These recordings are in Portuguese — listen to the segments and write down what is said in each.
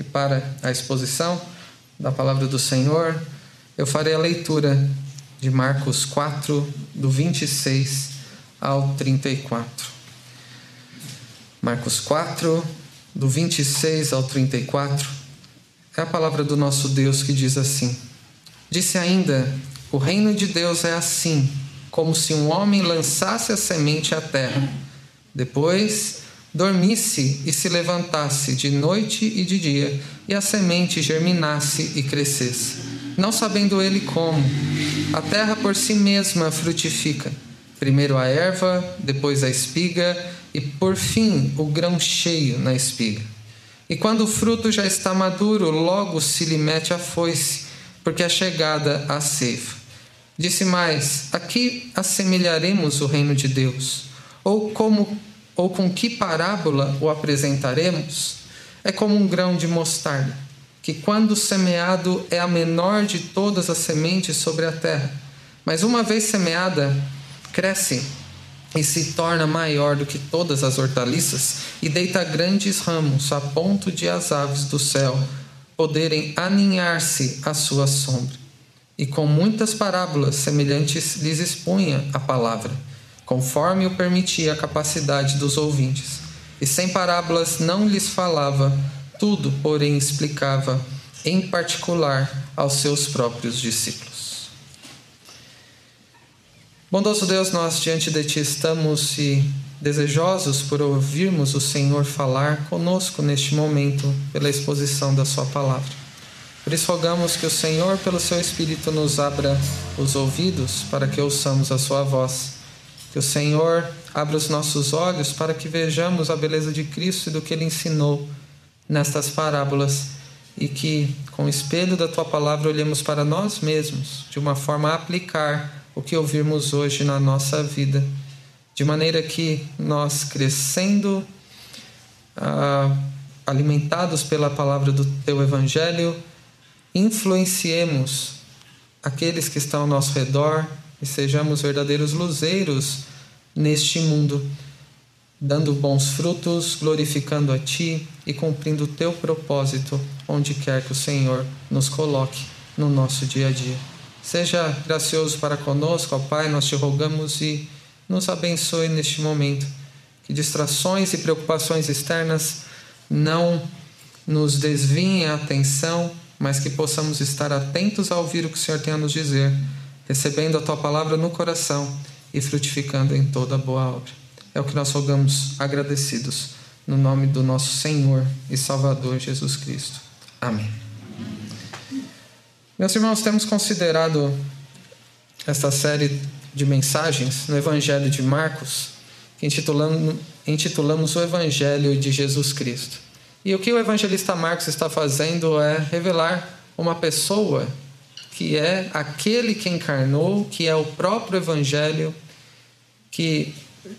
e para a exposição da palavra do Senhor, eu farei a leitura de Marcos 4, do 26 ao 34. Marcos 4, do 26 ao 34, é a palavra do nosso Deus que diz assim: Disse ainda: O reino de Deus é assim, como se um homem lançasse a semente à terra. Depois dormisse e se levantasse de noite e de dia, e a semente germinasse e crescesse. Não sabendo ele como, a terra por si mesma frutifica. Primeiro a erva, depois a espiga, e por fim o grão cheio na espiga. E quando o fruto já está maduro, logo se lhe mete a foice, porque é chegada a ceifa. Disse mais: Aqui assemelharemos o reino de Deus, ou como ou com que parábola o apresentaremos? É como um grão de mostarda, que quando semeado é a menor de todas as sementes sobre a terra, mas uma vez semeada, cresce e se torna maior do que todas as hortaliças e deita grandes ramos a ponto de as aves do céu poderem aninhar-se à sua sombra. E com muitas parábolas semelhantes lhes expunha a palavra, conforme o permitia a capacidade dos ouvintes. E sem parábolas não lhes falava, tudo, porém, explicava, em particular, aos seus próprios discípulos. Bondoso Deus, nós diante de Ti estamos e desejosos por ouvirmos o Senhor falar conosco neste momento pela exposição da Sua palavra. Por isso rogamos que o Senhor, pelo Seu Espírito, nos abra os ouvidos para que ouçamos a Sua voz. Que o Senhor abra os nossos olhos para que vejamos a beleza de Cristo e do que Ele ensinou nestas parábolas. E que, com o espelho da Tua palavra, olhemos para nós mesmos de uma forma a aplicar o que ouvirmos hoje na nossa vida, de maneira que nós, crescendo, ah, alimentados pela palavra do Teu Evangelho, influenciemos aqueles que estão ao nosso redor e sejamos verdadeiros luzeiros neste mundo, dando bons frutos, glorificando a Ti e cumprindo o Teu propósito onde quer que o Senhor nos coloque no nosso dia a dia. Seja gracioso para conosco, ó Pai, nós te rogamos e nos abençoe neste momento. Que distrações e preocupações externas não nos desviem a atenção, mas que possamos estar atentos a ouvir o que o Senhor tem a nos dizer, recebendo a tua palavra no coração e frutificando em toda boa obra. É o que nós rogamos agradecidos, no nome do nosso Senhor e Salvador Jesus Cristo. Amém. Meus irmãos, temos considerado esta série de mensagens no Evangelho de Marcos, que intitulamos, intitulamos o Evangelho de Jesus Cristo. E o que o evangelista Marcos está fazendo é revelar uma pessoa que é aquele que encarnou, que é o próprio Evangelho, que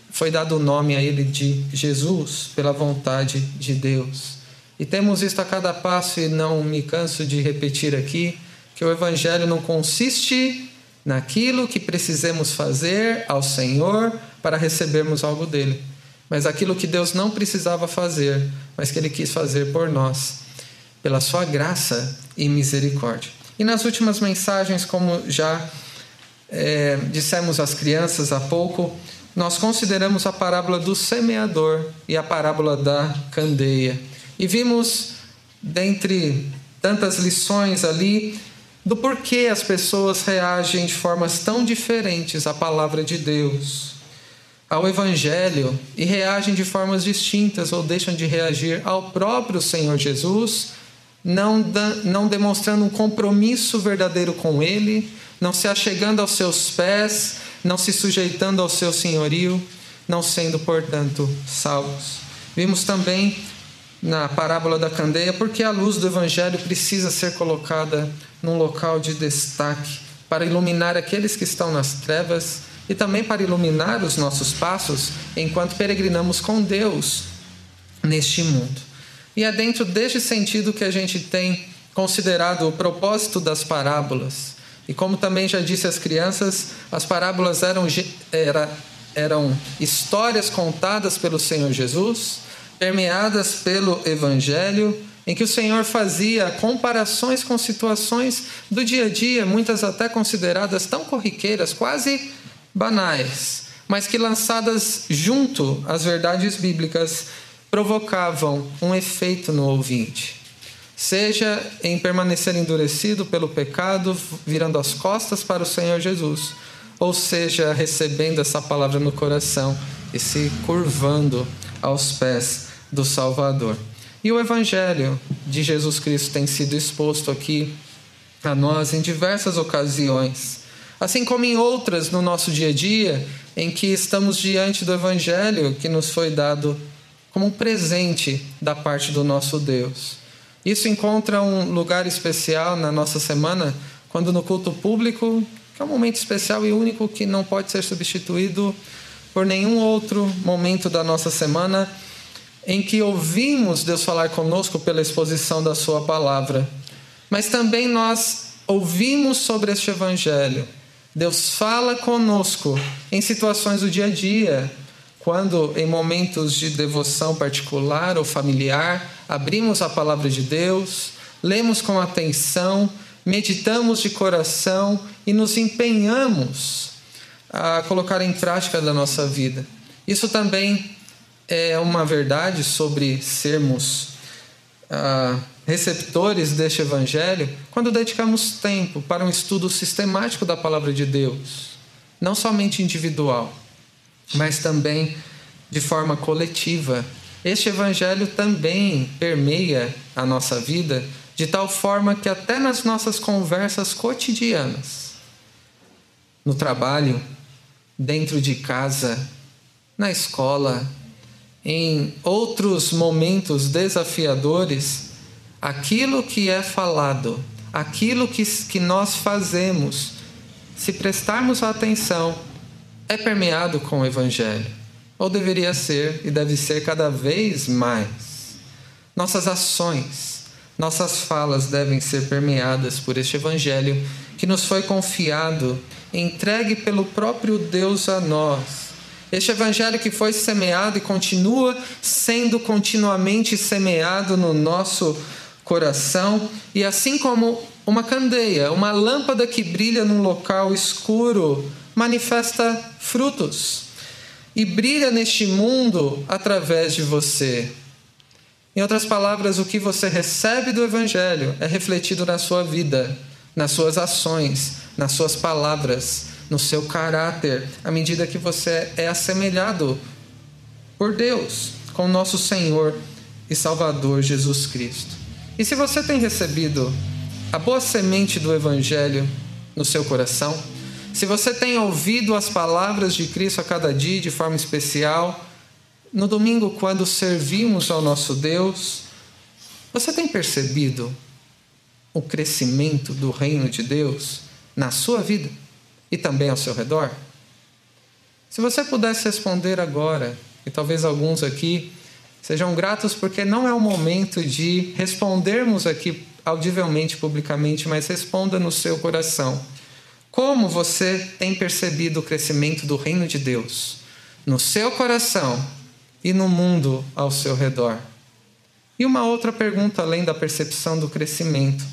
foi dado o nome a ele de Jesus pela vontade de Deus. E temos isto a cada passo e não me canso de repetir aqui que o Evangelho não consiste naquilo que precisemos fazer ao Senhor para recebermos algo dele, mas aquilo que Deus não precisava fazer, mas que Ele quis fazer por nós, pela Sua graça e misericórdia. E nas últimas mensagens, como já é, dissemos às crianças há pouco, nós consideramos a parábola do semeador e a parábola da candeia. E vimos, dentre tantas lições ali, do porquê as pessoas reagem de formas tão diferentes à palavra de Deus, ao Evangelho, e reagem de formas distintas ou deixam de reagir ao próprio Senhor Jesus, não, não demonstrando um compromisso verdadeiro com Ele, não se achegando aos seus pés, não se sujeitando ao seu senhorio, não sendo, portanto, salvos. Vimos também na parábola da candeia porque a luz do Evangelho precisa ser colocada num local de destaque para iluminar aqueles que estão nas trevas e também para iluminar os nossos passos enquanto peregrinamos com Deus neste mundo. E é dentro deste sentido que a gente tem considerado o propósito das parábolas. E como também já disse às crianças, as parábolas eram, era, eram histórias contadas pelo Senhor Jesus, permeadas pelo Evangelho em que o Senhor fazia comparações com situações do dia a dia, muitas até consideradas tão corriqueiras, quase banais, mas que lançadas junto às verdades bíblicas provocavam um efeito no ouvinte. Seja em permanecer endurecido pelo pecado, virando as costas para o Senhor Jesus, ou seja, recebendo essa palavra no coração e se curvando aos pés do Salvador. E o Evangelho de Jesus Cristo tem sido exposto aqui a nós em diversas ocasiões, assim como em outras no nosso dia a dia, em que estamos diante do Evangelho que nos foi dado como um presente da parte do nosso Deus. Isso encontra um lugar especial na nossa semana, quando no culto público, que é um momento especial e único que não pode ser substituído por nenhum outro momento da nossa semana, em que ouvimos Deus falar conosco pela exposição da Sua palavra, mas também nós ouvimos sobre este Evangelho. Deus fala conosco em situações do dia a dia, quando em momentos de devoção particular ou familiar, abrimos a palavra de Deus, lemos com atenção, meditamos de coração e nos empenhamos a colocar em prática da nossa vida. Isso também é uma verdade sobre sermos ah, receptores deste Evangelho quando dedicamos tempo para um estudo sistemático da palavra de Deus, não somente individual, mas também de forma coletiva. Este Evangelho também permeia a nossa vida de tal forma que, até nas nossas conversas cotidianas, no trabalho, dentro de casa, na escola, em outros momentos desafiadores, aquilo que é falado, aquilo que, que nós fazemos, se prestarmos atenção, é permeado com o Evangelho. Ou deveria ser e deve ser cada vez mais. Nossas ações, nossas falas devem ser permeadas por este Evangelho que nos foi confiado, entregue pelo próprio Deus a nós este evangelho que foi semeado e continua sendo continuamente semeado no nosso coração, e assim como uma candeia, uma lâmpada que brilha num local escuro, manifesta frutos e brilha neste mundo através de você. Em outras palavras, o que você recebe do Evangelho é refletido na sua vida, nas suas ações, nas suas palavras, no seu caráter, à medida que você é assemelhado por Deus, com nosso Senhor e Salvador Jesus Cristo. E se você tem recebido a boa semente do Evangelho no seu coração, se você tem ouvido as palavras de Cristo a cada dia de forma especial, no domingo, quando servimos ao nosso Deus, você tem percebido o crescimento do reino de Deus na sua vida? e também ao seu redor? Se você pudesse responder agora, e talvez alguns aqui sejam gratos porque não é o momento de respondermos aqui audivelmente, publicamente, mas responda no seu coração. Como você tem percebido o crescimento do reino de Deus no seu coração e no mundo ao seu redor? E uma outra pergunta além da percepção do crescimento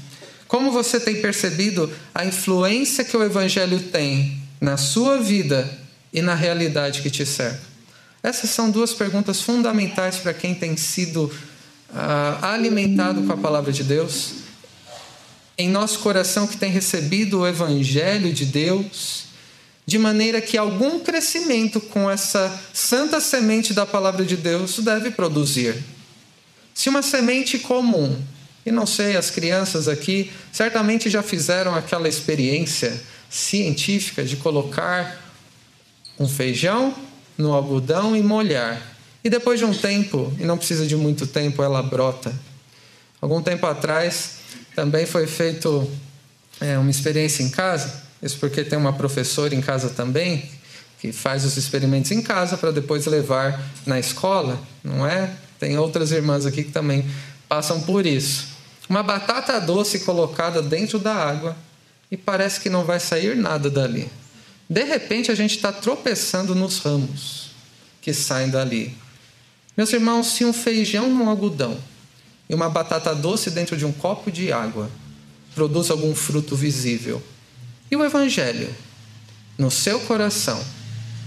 como você tem percebido a influência que o Evangelho tem na sua vida e na realidade que te cerca? Essas são duas perguntas fundamentais para quem tem sido uh, alimentado com a palavra de Deus. Em nosso coração que tem recebido o Evangelho de Deus, de maneira que algum crescimento com essa santa semente da palavra de Deus deve produzir. Se uma semente comum e não sei, as crianças aqui certamente já fizeram aquela experiência científica de colocar um feijão no algodão e molhar. E depois de um tempo, e não precisa de muito tempo, ela brota. Algum tempo atrás também foi feito é, uma experiência em casa, isso porque tem uma professora em casa também que faz os experimentos em casa para depois levar na escola, não é? Tem outras irmãs aqui que também passam por isso uma batata doce colocada dentro da água e parece que não vai sair nada dali. De repente a gente está tropeçando nos ramos que saem dali. Meus irmãos, se um feijão no algodão e uma batata doce dentro de um copo de água produz algum fruto visível. E o Evangelho, no seu coração,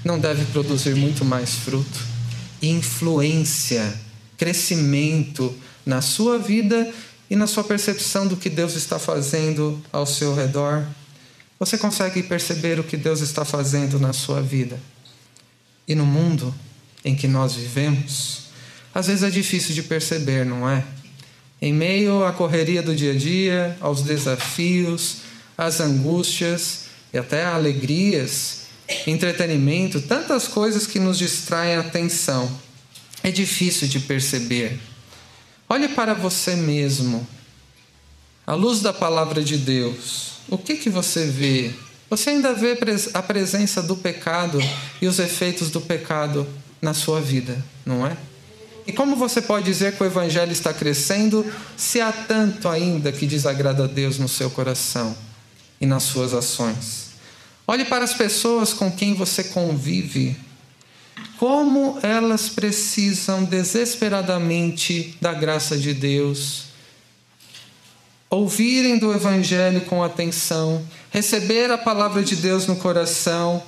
não deve produzir muito mais fruto? Influência, crescimento na sua vida e na sua percepção do que Deus está fazendo ao seu redor. Você consegue perceber o que Deus está fazendo na sua vida? E no mundo em que nós vivemos, às vezes é difícil de perceber, não é? Em meio à correria do dia a dia, aos desafios, às angústias e até alegrias, entretenimento, tantas coisas que nos distraem a atenção. É difícil de perceber. Olhe para você mesmo. À luz da palavra de Deus, o que que você vê? Você ainda vê a presença do pecado e os efeitos do pecado na sua vida, não é? E como você pode dizer que o evangelho está crescendo se há tanto ainda que desagrada a Deus no seu coração e nas suas ações? Olhe para as pessoas com quem você convive. Como elas precisam desesperadamente da graça de Deus, ouvirem do Evangelho com atenção, receber a palavra de Deus no coração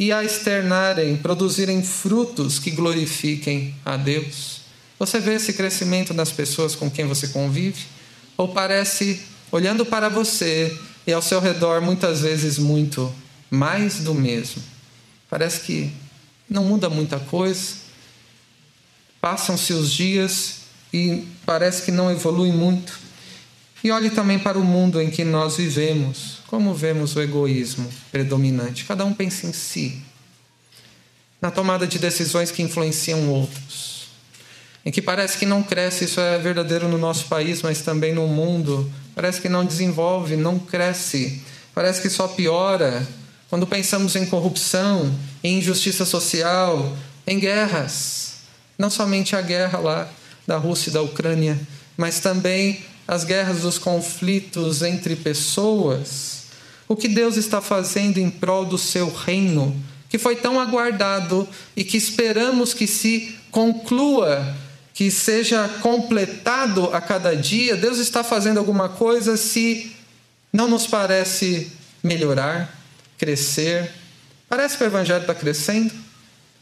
e a externarem, produzirem frutos que glorifiquem a Deus. Você vê esse crescimento nas pessoas com quem você convive? Ou parece, olhando para você e ao seu redor, muitas vezes muito mais do mesmo? Parece que não muda muita coisa, passam-se os dias e parece que não evolui muito. E olhe também para o mundo em que nós vivemos. Como vemos o egoísmo predominante? Cada um pensa em si, na tomada de decisões que influenciam outros, em que parece que não cresce, isso é verdadeiro no nosso país, mas também no mundo. Parece que não desenvolve, não cresce, parece que só piora. Quando pensamos em corrupção, em injustiça social, em guerras, não somente a guerra lá da Rússia e da Ucrânia, mas também as guerras dos conflitos entre pessoas o que Deus está fazendo em prol do seu reino, que foi tão aguardado e que esperamos que se conclua, que seja completado a cada dia. Deus está fazendo alguma coisa se não nos parece melhorar, crescer. Parece que o Evangelho está crescendo,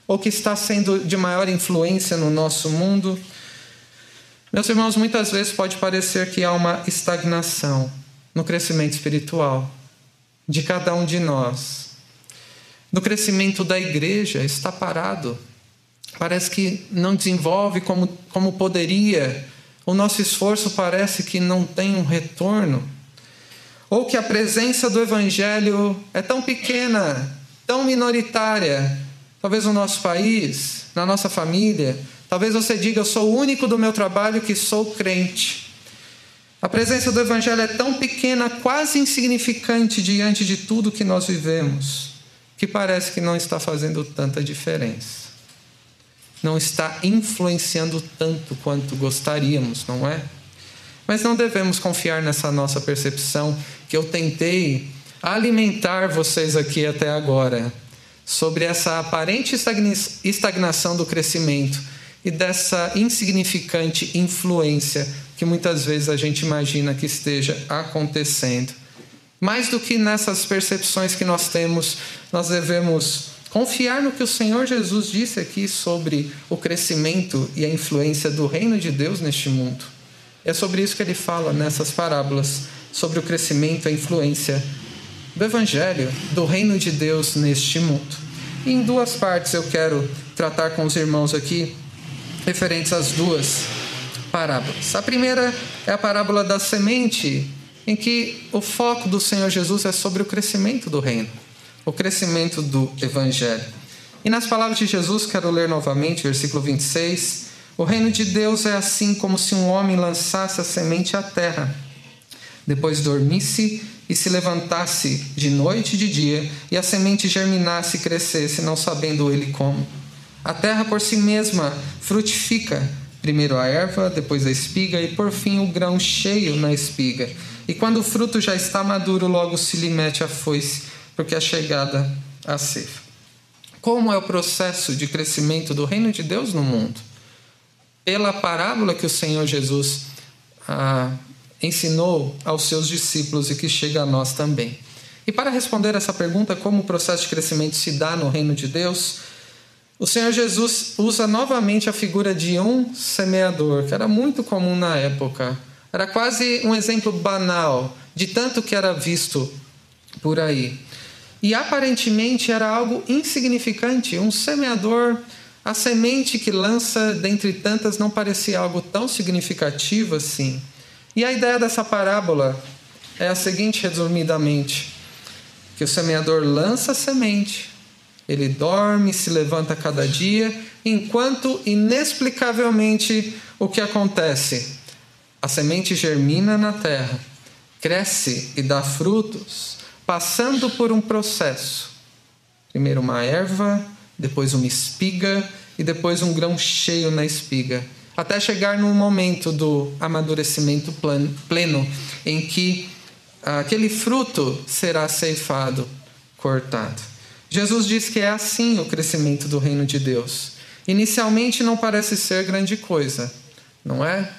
ou que está sendo de maior influência no nosso mundo. Meus irmãos, muitas vezes pode parecer que há uma estagnação no crescimento espiritual de cada um de nós. No crescimento da igreja está parado. Parece que não desenvolve como, como poderia. O nosso esforço parece que não tem um retorno. Ou que a presença do Evangelho é tão pequena, tão minoritária, talvez no nosso país, na nossa família. Talvez você diga: Eu sou o único do meu trabalho que sou crente. A presença do Evangelho é tão pequena, quase insignificante diante de tudo que nós vivemos, que parece que não está fazendo tanta diferença. Não está influenciando tanto quanto gostaríamos, não é? Mas não devemos confiar nessa nossa percepção que eu tentei alimentar vocês aqui até agora sobre essa aparente estagnação do crescimento e dessa insignificante influência que muitas vezes a gente imagina que esteja acontecendo. Mais do que nessas percepções que nós temos, nós devemos confiar no que o Senhor Jesus disse aqui sobre o crescimento e a influência do reino de Deus neste mundo. É sobre isso que ele fala nessas parábolas, sobre o crescimento e a influência do Evangelho, do reino de Deus neste mundo. E em duas partes eu quero tratar com os irmãos aqui, referentes às duas parábolas. A primeira é a parábola da semente, em que o foco do Senhor Jesus é sobre o crescimento do reino, o crescimento do evangelho. E nas palavras de Jesus, quero ler novamente, versículo 26. O reino de Deus é assim como se um homem lançasse a semente à terra, depois dormisse e se levantasse de noite e de dia, e a semente germinasse e crescesse, não sabendo ele como. A terra por si mesma frutifica, Primeiro a erva, depois a espiga e por fim o grão cheio na espiga. E quando o fruto já está maduro, logo se lhe mete a foice, porque é chegada a ceifa. Como é o processo de crescimento do reino de Deus no mundo? Pela parábola que o Senhor Jesus ah, ensinou aos seus discípulos e que chega a nós também. E para responder essa pergunta, como o processo de crescimento se dá no reino de Deus, o Senhor Jesus usa novamente a figura de um semeador, que era muito comum na época. Era quase um exemplo banal de tanto que era visto por aí. E aparentemente era algo insignificante. Um semeador, a semente que lança dentre tantas não parecia algo tão significativo assim. E a ideia dessa parábola é a seguinte, resumidamente: que o semeador lança a semente, ele dorme, se levanta cada dia, enquanto inexplicavelmente o que acontece? A semente germina na terra, cresce e dá frutos passando por um processo. Primeiro uma erva, depois uma espiga e depois um grão cheio na espiga, até chegar no momento do amadurecimento pleno, em que aquele fruto será ceifado, cortado. Jesus diz que é assim o crescimento do reino de Deus. Inicialmente não parece ser grande coisa, não é?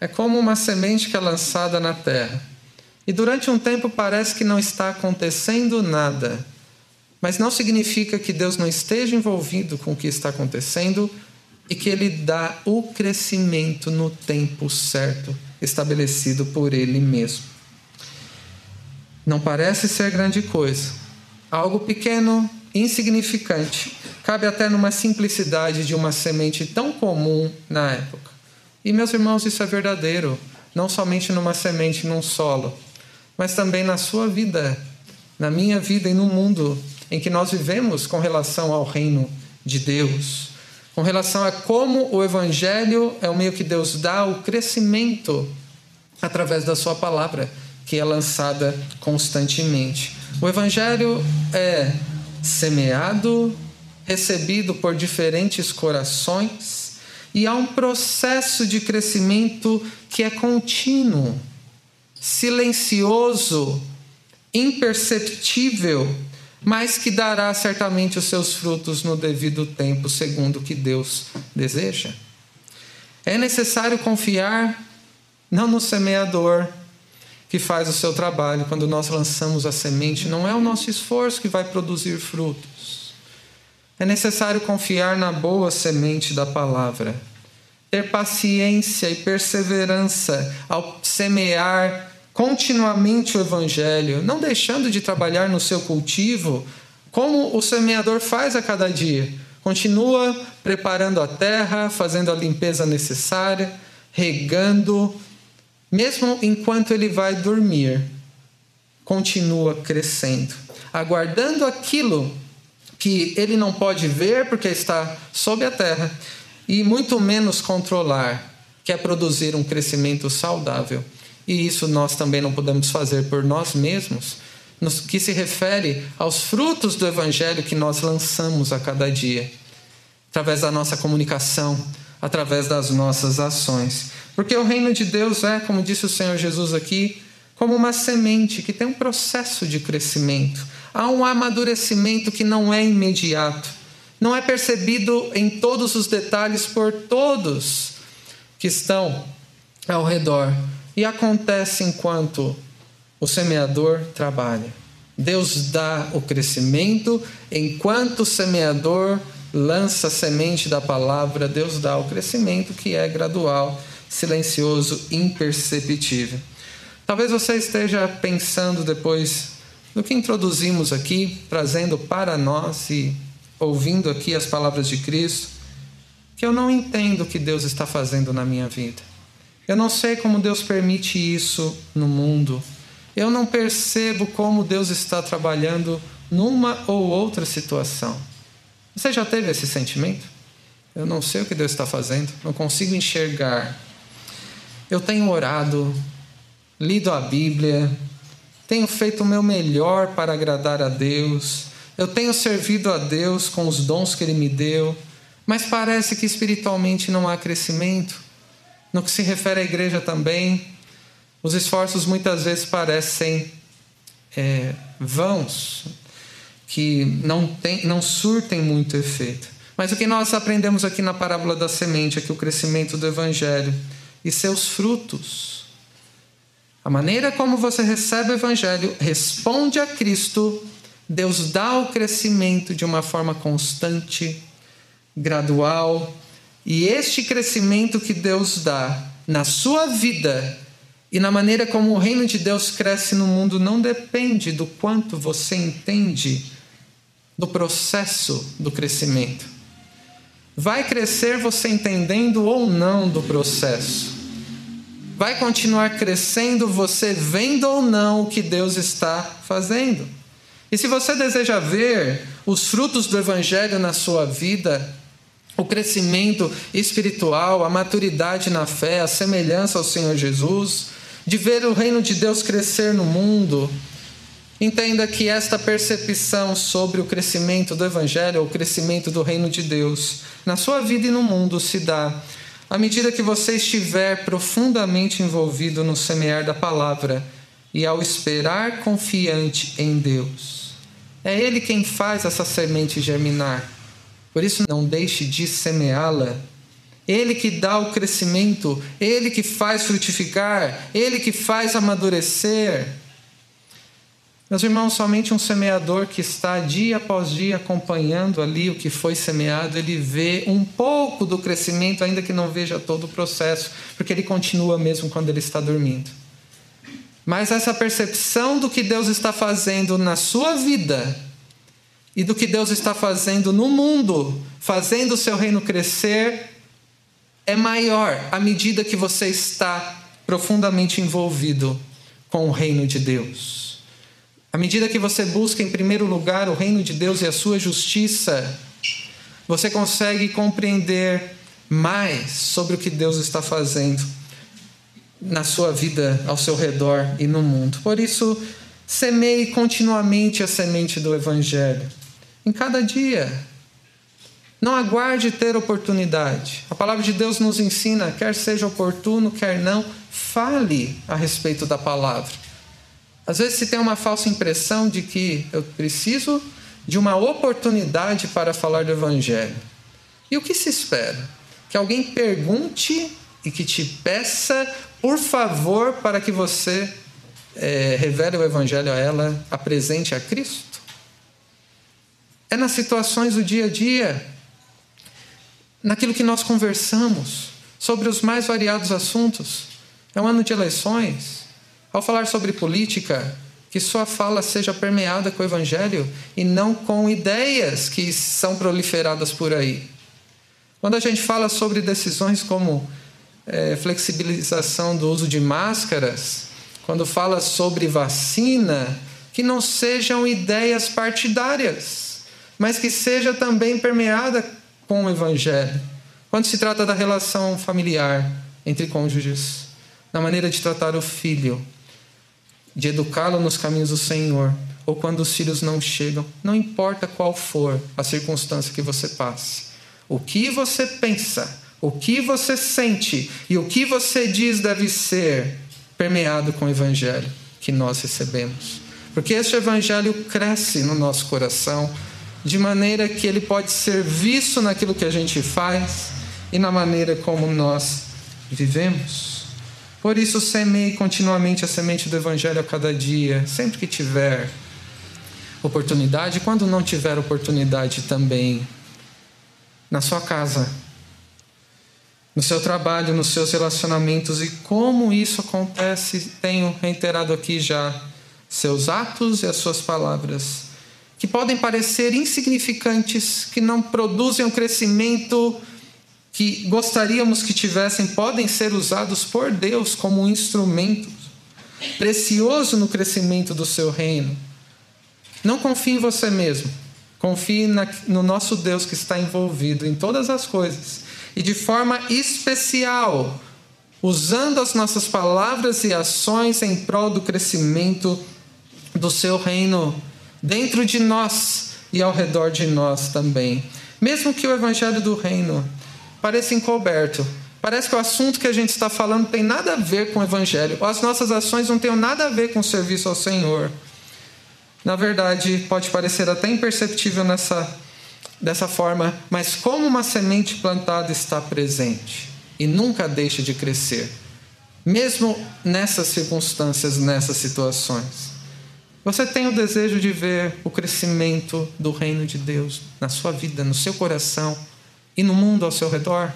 É como uma semente que é lançada na terra e durante um tempo parece que não está acontecendo nada. Mas não significa que Deus não esteja envolvido com o que está acontecendo e que Ele dá o crescimento no tempo certo, estabelecido por Ele mesmo. Não parece ser grande coisa. Algo pequeno, insignificante, cabe até numa simplicidade de uma semente tão comum na época. E, meus irmãos, isso é verdadeiro, não somente numa semente num solo mas também na sua vida, na minha vida e no mundo em que nós vivemos com relação ao reino de Deus, com relação a como o Evangelho é o meio que Deus dá o crescimento através da Sua palavra, que é lançada constantemente. O Evangelho é semeado, recebido por diferentes corações, e há um processo de crescimento que é contínuo silencioso, imperceptível, mas que dará certamente os seus frutos no devido tempo, segundo o que Deus deseja. É necessário confiar não no semeador que faz o seu trabalho quando nós lançamos a semente, não é o nosso esforço que vai produzir frutos. É necessário confiar na boa semente da palavra, ter paciência e perseverança ao semear continuamente o Evangelho, não deixando de trabalhar no seu cultivo, como o semeador faz a cada dia. Continua preparando a terra, fazendo a limpeza necessária, regando, mesmo enquanto ele vai dormir. Continua crescendo, aguardando aquilo que ele não pode ver porque está sob a terra e muito menos controlar, que é produzir um crescimento saudável e isso nós também não podemos fazer por nós mesmos, no que se refere aos frutos do Evangelho que nós lançamos a cada dia, através da nossa comunicação, através das nossas ações. Porque o reino de Deus é, como disse o Senhor Jesus aqui, como uma semente que tem um processo de crescimento. Há um amadurecimento que não é imediato, não é percebido em todos os detalhes por todos que estão ao redor, e acontece enquanto o semeador trabalha. Deus dá o crescimento, enquanto o semeador lança a semente da palavra, Deus dá o crescimento que é gradual, silencioso, imperceptível. Talvez você esteja pensando depois do que introduzimos aqui, trazendo para nós e ouvindo aqui as palavras de Cristo, que eu não entendo o que Deus está fazendo na minha vida. Eu não sei como Deus permite isso no mundo. Eu não percebo como Deus está trabalhando numa ou outra situação. Você já teve esse sentimento? Eu não sei o que Deus está fazendo, não consigo enxergar. Eu tenho orado, lido a Bíblia, tenho feito o meu melhor para agradar a Deus, eu tenho servido a Deus com os dons que Ele me deu, mas parece que espiritualmente não há crescimento. No que se refere à igreja também, os esforços muitas vezes parecem é, vãos, que não, tem, não surtem muito efeito. Mas o que nós aprendemos aqui na parábola da semente é que o crescimento do Evangelho e seus frutos A maneira como você recebe o Evangelho responde a Cristo, Deus dá o crescimento de uma forma constante, gradual, e este crescimento que Deus dá na sua vida e na maneira como o reino de Deus cresce no mundo não depende do quanto você entende do processo do crescimento. Vai crescer você entendendo ou não do processo. Vai continuar crescendo você vendo ou não o que Deus está fazendo. E se você deseja ver os frutos do Evangelho na sua vida, o crescimento espiritual, a maturidade na fé, a semelhança ao Senhor Jesus, de ver o reino de Deus crescer no mundo, Entenda que esta percepção sobre o crescimento do Evangelho, o crescimento do reino de Deus, na sua vida e no mundo se dá à medida que você estiver profundamente envolvido no semear da palavra e ao esperar confiante em Deus. É Ele quem faz essa semente germinar. Por isso, não deixe de semeá-la. Ele que dá o crescimento, Ele que faz frutificar, Ele que faz amadurecer. Meus irmãos, somente um semeador que está dia após dia acompanhando ali o que foi semeado, ele vê um pouco do crescimento, ainda que não veja todo o processo, porque ele continua mesmo quando ele está dormindo. Mas essa percepção do que Deus está fazendo na sua vida e do que Deus está fazendo no mundo, fazendo o seu reino crescer, é maior à medida que você está profundamente envolvido com o reino de Deus. À medida que você busca em primeiro lugar o reino de Deus e a sua justiça, você consegue compreender mais sobre o que Deus está fazendo na sua vida, ao seu redor e no mundo. Por isso, semeie continuamente a semente do Evangelho, em cada dia. Não aguarde ter oportunidade. A palavra de Deus nos ensina, quer seja oportuno, quer não, fale a respeito da palavra. Às vezes se tem uma falsa impressão de que eu preciso de uma oportunidade para falar do Evangelho. E o que se espera? Que alguém pergunte e que te peça, por favor, para que você é, revele o Evangelho a ela, apresente a Cristo? É nas situações do dia a dia, naquilo que nós conversamos, sobre os mais variados assuntos. É um ano de eleições. Ao falar sobre política, que sua fala seja permeada com o Evangelho e não com ideias que são proliferadas por aí. Quando a gente fala sobre decisões como é, flexibilização do uso de máscaras, quando fala sobre vacina, que não sejam ideias partidárias, mas que seja também permeada com o Evangelho. Quando se trata da relação familiar entre cônjuges, na maneira de tratar o filho, de educá-lo nos caminhos do Senhor, ou quando os filhos não chegam, não importa qual for a circunstância que você passe. O que você pensa, o que você sente e o que você diz deve ser permeado com o evangelho que nós recebemos. Porque este evangelho cresce no nosso coração de maneira que ele pode ser visto naquilo que a gente faz e na maneira como nós vivemos. Por isso, semeie continuamente a semente do Evangelho a cada dia, sempre que tiver oportunidade, quando não tiver oportunidade também, na sua casa, no seu trabalho, nos seus relacionamentos e como isso acontece, tenho reiterado aqui já seus atos e as suas palavras, que podem parecer insignificantes, que não produzem um crescimento que gostaríamos que tivessem podem ser usados por Deus como um instrumento precioso no crescimento do seu reino. Não confie em você mesmo. Confie na, no nosso Deus que está envolvido em todas as coisas e de forma especial, usando as nossas palavras e ações em prol do crescimento do seu reino dentro de nós e ao redor de nós também. Mesmo que o evangelho do reino pareça encoberto. Parece que o assunto que a gente está falando tem nada a ver com o Evangelho. As nossas ações não têm nada a ver com o serviço ao Senhor. Na verdade, pode parecer até imperceptível nessa, dessa forma, mas como uma semente plantada está presente e nunca deixa de crescer. mesmo nessas circunstâncias, nessas situações. Você tem o desejo de ver o crescimento do reino de Deus na sua vida, no seu coração e no mundo ao seu redor?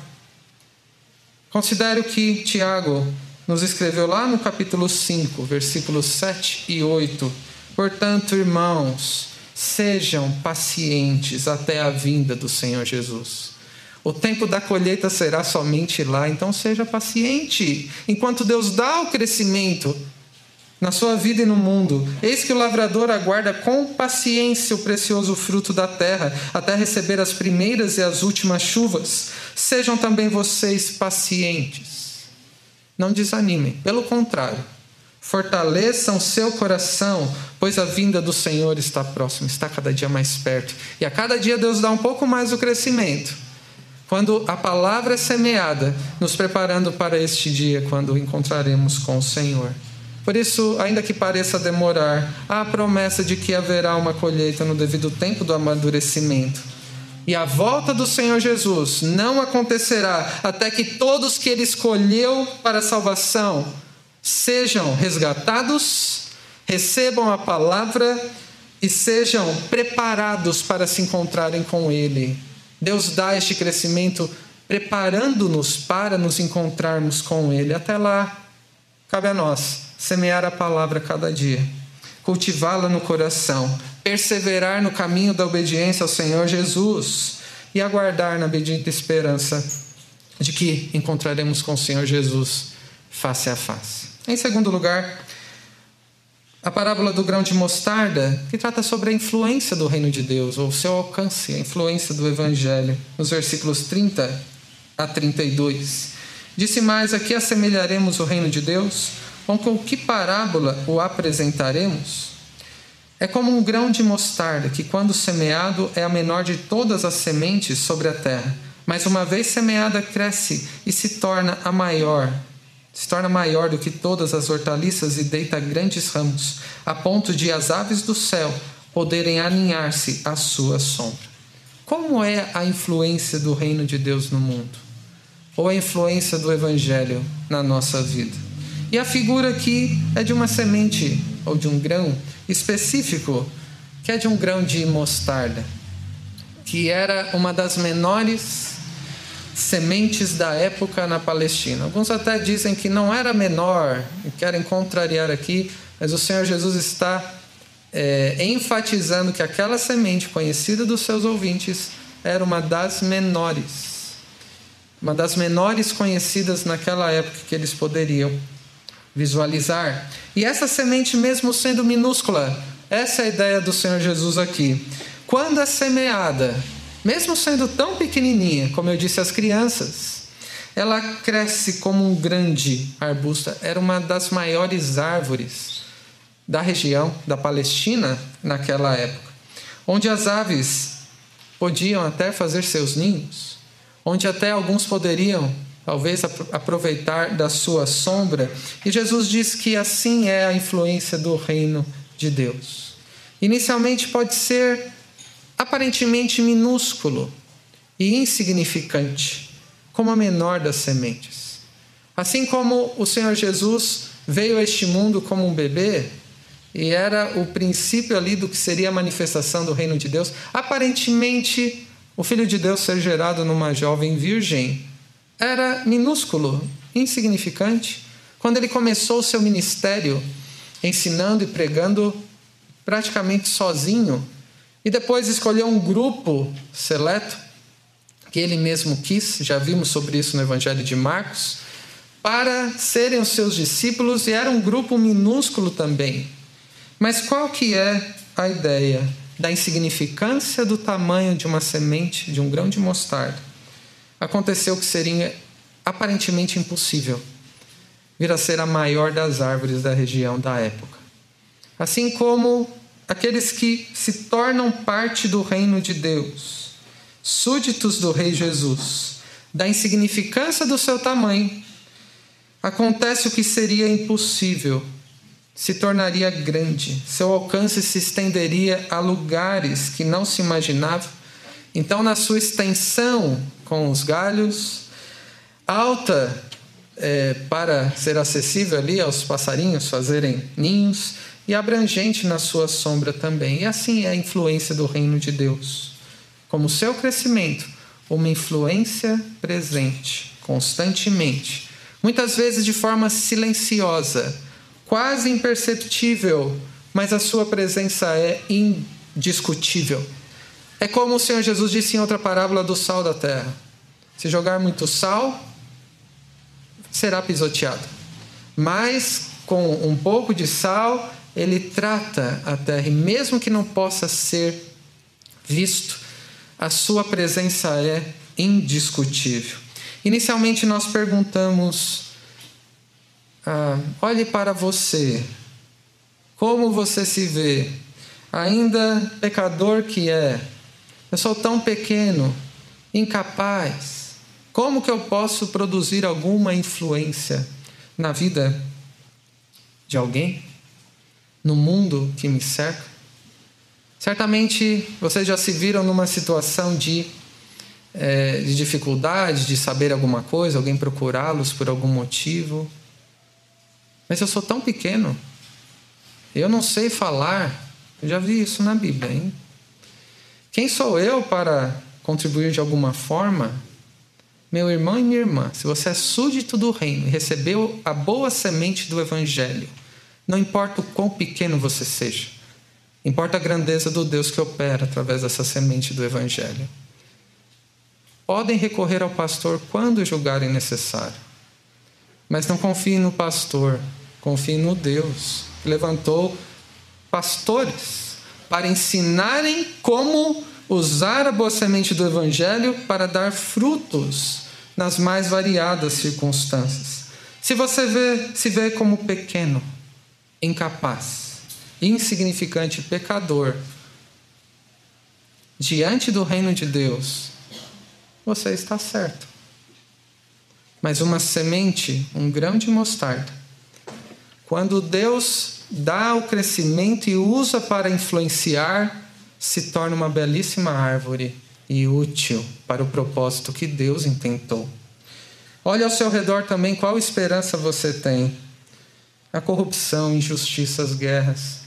Considere o que Tiago nos escreveu lá no capítulo 5, versículos 7 e 8. Portanto, irmãos, sejam pacientes até a vinda do Senhor Jesus. O tempo da colheita será somente lá, então seja paciente enquanto Deus dá o crescimento na sua vida e no mundo. Eis que o lavrador aguarda com paciência o precioso fruto da terra, até receber as primeiras e as últimas chuvas. Sejam também vocês pacientes. Não desanimem, pelo contrário, fortaleçam seu coração, pois a vinda do Senhor está próxima, está cada dia mais perto. E a cada dia Deus dá um pouco mais o crescimento quando a palavra é semeada, nos preparando para este dia, quando encontraremos com o Senhor. Por isso, ainda que pareça demorar, há a promessa de que haverá uma colheita no devido tempo do amadurecimento. E a volta do Senhor Jesus não acontecerá até que todos que ele escolheu para a salvação sejam resgatados, recebam a palavra e sejam preparados para se encontrarem com ele Deus dá este crescimento preparando-nos para nos encontrarmos com Ele. Até lá, cabe a nós semear a palavra cada dia, cultivá-la no coração, perseverar no caminho da obediência ao Senhor Jesus e aguardar na bendita esperança de que encontraremos com o Senhor Jesus face a face. Em segundo lugar, a parábola do grão de mostarda, que trata sobre a influência do reino de Deus, ou seu alcance, a influência do evangelho, nos versículos 30 a 32. Disse mais: Aqui assemelharemos o reino de Deus, com que parábola o apresentaremos? É como um grão de mostarda, que, quando semeado, é a menor de todas as sementes sobre a terra, mas uma vez semeada, cresce e se torna a maior se torna maior do que todas as hortaliças e deita grandes ramos, a ponto de as aves do céu poderem aninhar-se à sua sombra. Como é a influência do reino de Deus no mundo? Ou a influência do evangelho na nossa vida? E a figura aqui é de uma semente ou de um grão específico, que é de um grão de mostarda, que era uma das menores sementes da época na Palestina. Alguns até dizem que não era menor, querem contrariar aqui, mas o Senhor Jesus está é, enfatizando que aquela semente conhecida dos seus ouvintes era uma das menores, uma das menores conhecidas naquela época que eles poderiam visualizar. E essa semente, mesmo sendo minúscula, essa é a ideia do Senhor Jesus aqui. Quando é semeada mesmo sendo tão pequenininha, como eu disse às crianças, ela cresce como um grande arbusto. Era uma das maiores árvores da região da Palestina naquela época, onde as aves podiam até fazer seus ninhos, onde até alguns poderiam talvez aproveitar da sua sombra. E Jesus diz que assim é a influência do reino de Deus. Inicialmente pode ser aparentemente minúsculo e insignificante, como a menor das sementes. Assim como o Senhor Jesus veio a este mundo como um bebê, e era o princípio ali do que seria a manifestação do reino de Deus, aparentemente o Filho de Deus ser gerado numa jovem virgem era minúsculo, insignificante. Quando ele começou o seu ministério, ensinando e pregando praticamente sozinho, e depois escolheu um grupo seleto, que ele mesmo quis, já vimos sobre isso no Evangelho de Marcos, para serem os seus discípulos, e era um grupo minúsculo também. Mas qual que é a ideia da insignificância do tamanho de uma semente, de um grão de mostarda? Aconteceu que seria aparentemente impossível vir a ser a maior das árvores da região da época. Assim como aqueles que se tornam parte do reino de Deus, súditos do Rei Jesus, da insignificância do seu tamanho, acontece o que seria impossível, se tornaria grande, seu alcance se estenderia a lugares que não se imaginava. Então, na sua extensão com os galhos, alta é, para ser acessível ali aos passarinhos fazerem ninhos e abrangente na sua sombra também. E assim é a influência do reino de Deus. Como seu crescimento, uma influência presente, constantemente, muitas vezes de forma silenciosa, quase imperceptível, mas a sua presença é indiscutível. É como o Senhor Jesus disse em outra parábola do sal da terra: se jogar muito sal, será pisoteado. Mas com um pouco de sal, ele trata a terra, e mesmo que não possa ser visto, a sua presença é indiscutível. Inicialmente nós perguntamos: ah, olhe para você, como você se vê, ainda pecador que é, eu sou tão pequeno, incapaz. Como que eu posso produzir alguma influência na vida de alguém? No mundo que me cerca? Certamente vocês já se viram numa situação de, é, de dificuldade, de saber alguma coisa, alguém procurá-los por algum motivo. Mas eu sou tão pequeno, eu não sei falar. Eu já vi isso na Bíblia, hein? Quem sou eu para contribuir de alguma forma meu irmão e minha irmã, se você é súdito do reino e recebeu a boa semente do evangelho, não importa o quão pequeno você seja, importa a grandeza do Deus que opera através dessa semente do evangelho. Podem recorrer ao pastor quando julgarem necessário, mas não confie no pastor, confie no Deus que levantou pastores para ensinarem como usar a boa semente do Evangelho para dar frutos nas mais variadas circunstâncias. Se você vê, se vê como pequeno, incapaz, insignificante, pecador, diante do reino de Deus, você está certo. Mas uma semente, um grão de mostarda, quando Deus dá o crescimento e usa para influenciar, se torna uma belíssima árvore e útil para o propósito que Deus intentou. Olhe ao seu redor também qual esperança você tem. A corrupção, injustiças, guerras.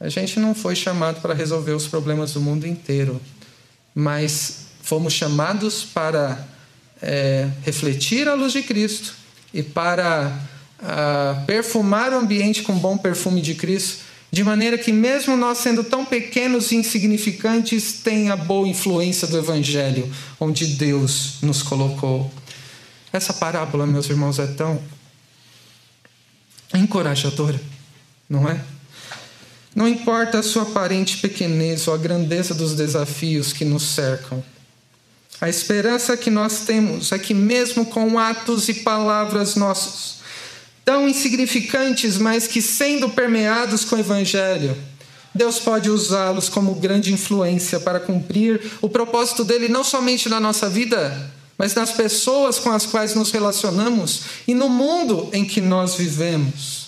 A gente não foi chamado para resolver os problemas do mundo inteiro, mas fomos chamados para é, refletir a luz de Cristo e para a, perfumar o ambiente com bom perfume de Cristo de maneira que, mesmo nós sendo tão pequenos e insignificantes, tenha boa influência do Evangelho, onde Deus nos colocou. Essa parábola, meus irmãos, é tão encorajadora, não é? Não importa a sua aparente pequenez ou a grandeza dos desafios que nos cercam. A esperança que nós temos é que, mesmo com atos e palavras nossos, tão insignificantes, mas que, sendo permeados com o Evangelho, Deus pode usá-los como grande influência para cumprir o propósito dele, não somente na nossa vida, mas nas pessoas com as quais nos relacionamos e no mundo em que nós vivemos.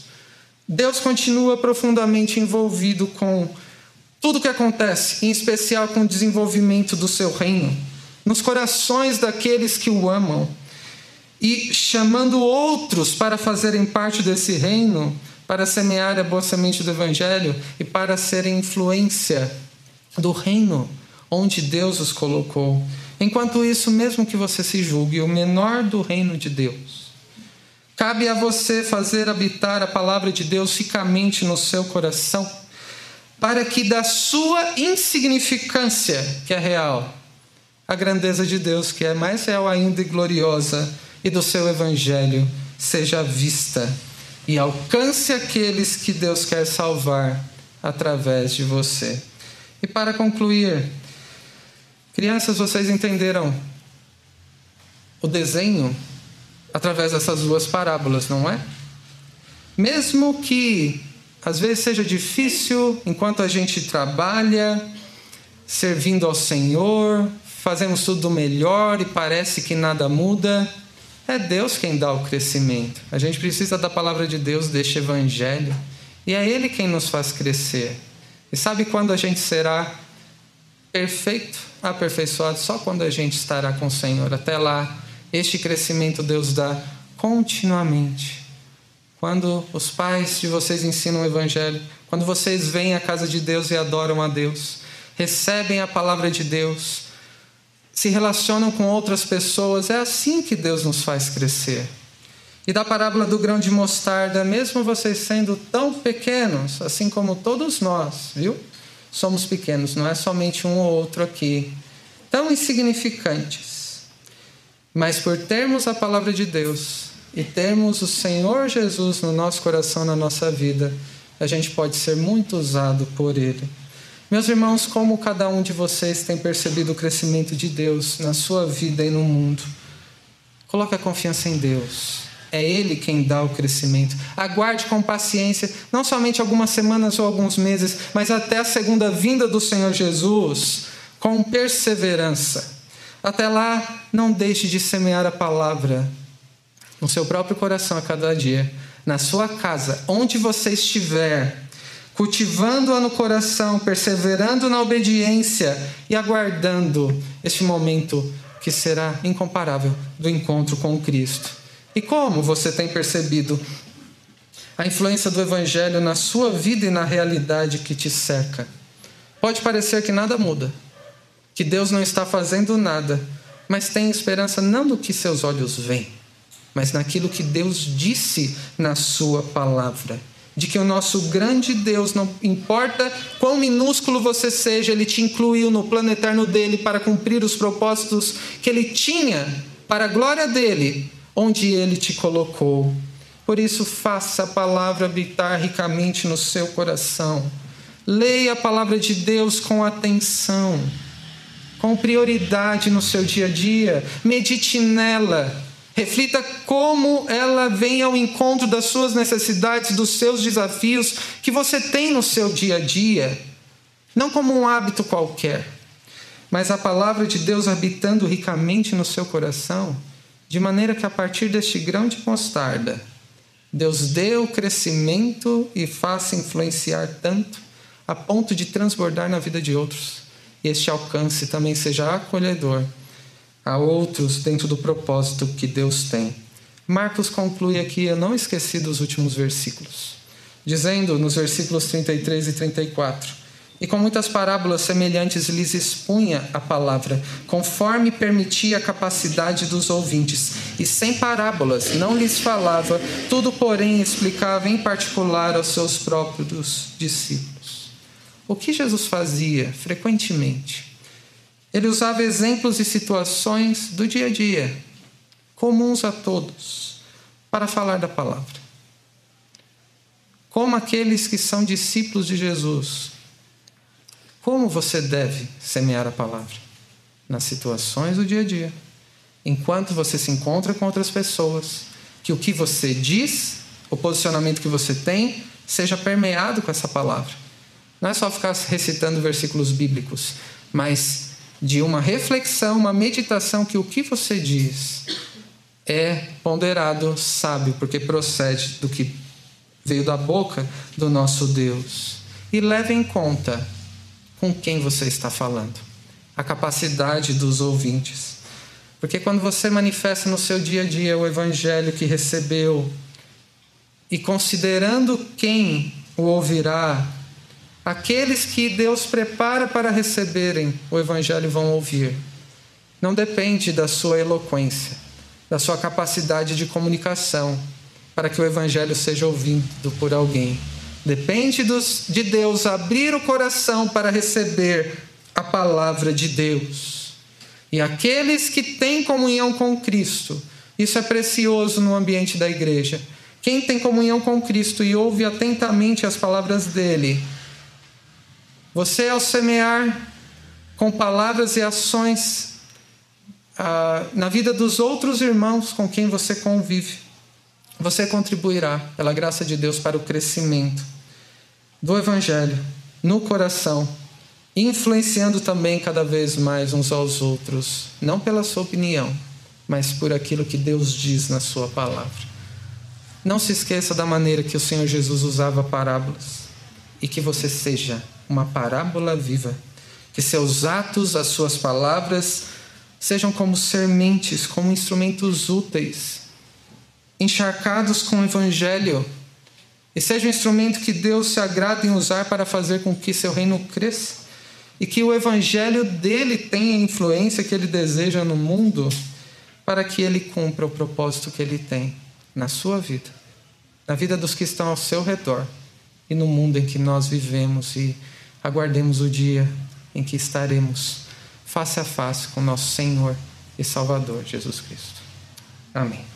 Deus continua profundamente envolvido com tudo o que acontece, em especial com o desenvolvimento do seu reino, nos corações daqueles que o amam e chamando outros para fazerem parte desse reino, para semear a boa semente do Evangelho e para serem influência do reino onde Deus os colocou. Enquanto isso, mesmo que você se julgue o menor do reino de Deus, cabe a você fazer habitar a palavra de Deus ricamente no seu coração, para que da sua insignificância, que é real, a grandeza de Deus, que é mais real ainda e gloriosa, e do seu evangelho seja vista e alcance aqueles que Deus quer salvar através de você. E para concluir, crianças, vocês entenderam o desenho através dessas duas parábolas, não é? Mesmo que às vezes seja difícil enquanto a gente trabalha, servindo ao Senhor, fazemos tudo melhor e parece que nada muda. É Deus quem dá o crescimento. A gente precisa da palavra de Deus, deste evangelho. E é Ele quem nos faz crescer. E sabe quando a gente será perfeito, aperfeiçoado? Só quando a gente estará com o Senhor. Até lá, este crescimento Deus dá continuamente. Quando os pais de vocês ensinam o Evangelho, quando vocês vêm à casa de Deus e adoram a Deus, recebem a palavra de Deus, se relacionam com outras pessoas, é assim que Deus nos faz crescer. E da parábola do grão de mostarda, mesmo vocês sendo tão pequenos, assim como todos nós, viu? Somos pequenos, não é somente um ou outro aqui, tão insignificantes. Mas por termos a palavra de Deus e termos o Senhor Jesus no nosso coração, na nossa vida, a gente pode ser muito usado por Ele. Meus irmãos, como cada um de vocês tem percebido o crescimento de Deus na sua vida e no mundo? Coloque a confiança em Deus. É Ele quem dá o crescimento. Aguarde com paciência, não somente algumas semanas ou alguns meses, mas até a segunda vinda do Senhor Jesus, com perseverança. Até lá, não deixe de semear a palavra no seu próprio coração a cada dia, na sua casa, onde você estiver cultivando-a no coração, perseverando na obediência e aguardando este momento que será incomparável do encontro com Cristo. E como você tem percebido a influência do Evangelho na sua vida e na realidade que te cerca? Pode parecer que nada muda, que Deus não está fazendo nada, mas tem esperança não do que seus olhos veem, mas naquilo que Deus disse na Sua palavra de que o nosso grande Deus, não importa quão minúsculo você seja, Ele te incluiu no plano eterno dele para cumprir os propósitos que Ele tinha para a glória dele, onde Ele te colocou. Por isso, faça a palavra habitar ricamente no seu coração. Leia a palavra de Deus com atenção, com prioridade no seu dia a dia. Medite nela Reflita como ela vem ao encontro das suas necessidades, dos seus desafios que você tem no seu dia a dia, não como um hábito qualquer, mas a palavra de Deus habitando ricamente no seu coração, de maneira que a partir deste grão de mostarda, Deus dê o crescimento e faça influenciar tanto a ponto de transbordar na vida de outros, e este alcance também seja acolhedor a outros dentro do propósito que Deus tem. Marcos conclui aqui, eu não esqueci dos últimos versículos, dizendo nos versículos 33 e 34: E com muitas parábolas semelhantes lhes expunha a palavra, conforme permitia a capacidade dos ouvintes, e sem parábolas não lhes falava, tudo, porém, explicava em particular aos seus próprios discípulos. O que Jesus fazia frequentemente? Ele usava exemplos e situações do dia a dia, comuns a todos, para falar da palavra. Como aqueles que são discípulos de Jesus, como você deve semear a palavra? Nas situações do dia a dia. Enquanto você se encontra com outras pessoas, que o que você diz, o posicionamento que você tem, seja permeado com essa palavra. Não é só ficar recitando versículos bíblicos, mas de uma reflexão, uma meditação que o que você diz é ponderado, sábio, porque procede do que veio da boca do nosso Deus. E leve em conta com quem você está falando, a capacidade dos ouvintes. Porque quando você manifesta no seu dia a dia o evangelho que recebeu, e considerando quem o ouvirá, Aqueles que Deus prepara para receberem o Evangelho vão ouvir. Não depende da sua eloquência, da sua capacidade de comunicação, para que o Evangelho seja ouvido por alguém. Depende dos, de Deus abrir o coração para receber a palavra de Deus. E aqueles que têm comunhão com Cristo, isso é precioso no ambiente da igreja. Quem tem comunhão com Cristo e ouve atentamente as palavras dele, você, ao semear com palavras e ações ah, na vida dos outros irmãos com quem você convive, você contribuirá, pela graça de Deus, para o crescimento do Evangelho no coração, influenciando também cada vez mais uns aos outros, não pela sua opinião, mas por aquilo que Deus diz na Sua palavra. Não se esqueça da maneira que o Senhor Jesus usava parábolas e que você seja uma parábola viva. Que seus atos, as suas palavras, sejam como sementes, como instrumentos úteis encharcados com o Evangelho e seja um instrumento que Deus se agrada em usar para fazer com que seu reino cresça e que o Evangelho dele tenha a influência que ele deseja no mundo para que ele cumpra o propósito que ele tem na sua vida, na vida dos que estão ao seu redor e no mundo em que nós vivemos e aguardemos o dia em que estaremos face a face com nosso Senhor e Salvador Jesus Cristo. Amém.